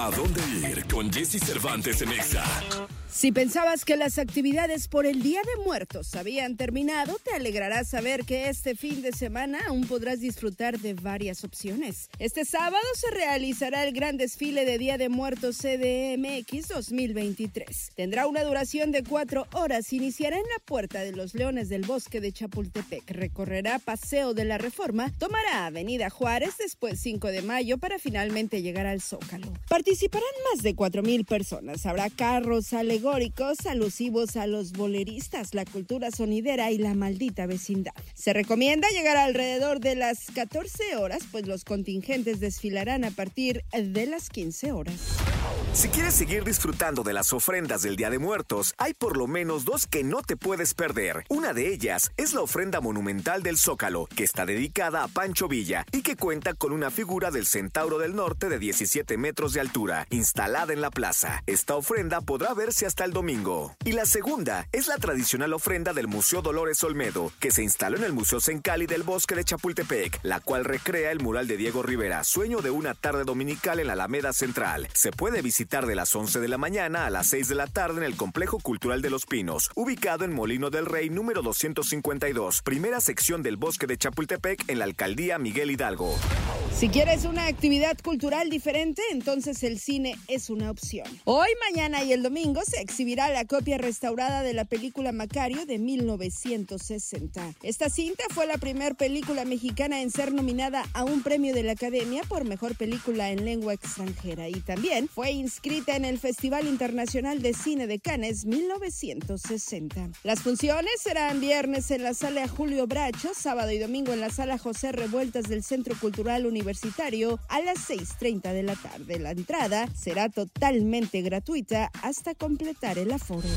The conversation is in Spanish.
¿A dónde ir con Jesse Cervantes en Exa? Si pensabas que las actividades por el Día de Muertos habían terminado, te alegrará saber que este fin de semana aún podrás disfrutar de varias opciones. Este sábado se realizará el gran desfile de Día de Muertos CDMX 2023. Tendrá una duración de cuatro horas. Iniciará en la Puerta de los Leones del Bosque de Chapultepec. Recorrerá Paseo de la Reforma, tomará Avenida Juárez, después 5 de mayo para finalmente llegar al Zócalo. Participarán más de 4.000 personas. Habrá carros, alegóricos alusivos a los boleristas, la cultura sonidera y la maldita vecindad. Se recomienda llegar alrededor de las 14 horas, pues los contingentes desfilarán a partir de las 15 horas. Si quieres seguir disfrutando de las ofrendas del Día de Muertos, hay por lo menos dos que no te puedes perder. Una de ellas es la ofrenda monumental del Zócalo, que está dedicada a Pancho Villa y que cuenta con una figura del Centauro del Norte de 17 metros de altura, instalada en la plaza. Esta ofrenda podrá verse hasta el domingo. Y la segunda es la tradicional ofrenda del Museo Dolores Olmedo, que se instaló en el Museo Sencali del Bosque de Chapultepec, la cual recrea el mural de Diego Rivera, Sueño de una tarde dominical en la Alameda Central. Se puede visitar de las 11 de la mañana a las 6 de la tarde en el Complejo Cultural de los Pinos, ubicado en Molino del Rey número 252, primera sección del Bosque de Chapultepec en la Alcaldía Miguel Hidalgo. Si quieres una actividad cultural diferente, entonces el cine es una opción. Hoy, mañana y el domingo se exhibirá la copia restaurada de la película Macario de 1960. Esta cinta fue la primera película mexicana en ser nominada a un premio de la Academia por Mejor Película en Lengua Extranjera y también inscrita en el Festival Internacional de Cine de Cannes 1960. Las funciones serán viernes en la sala Julio Bracho, sábado y domingo en la sala José Revueltas del Centro Cultural Universitario a las 6.30 de la tarde. La entrada será totalmente gratuita hasta completar el aforo.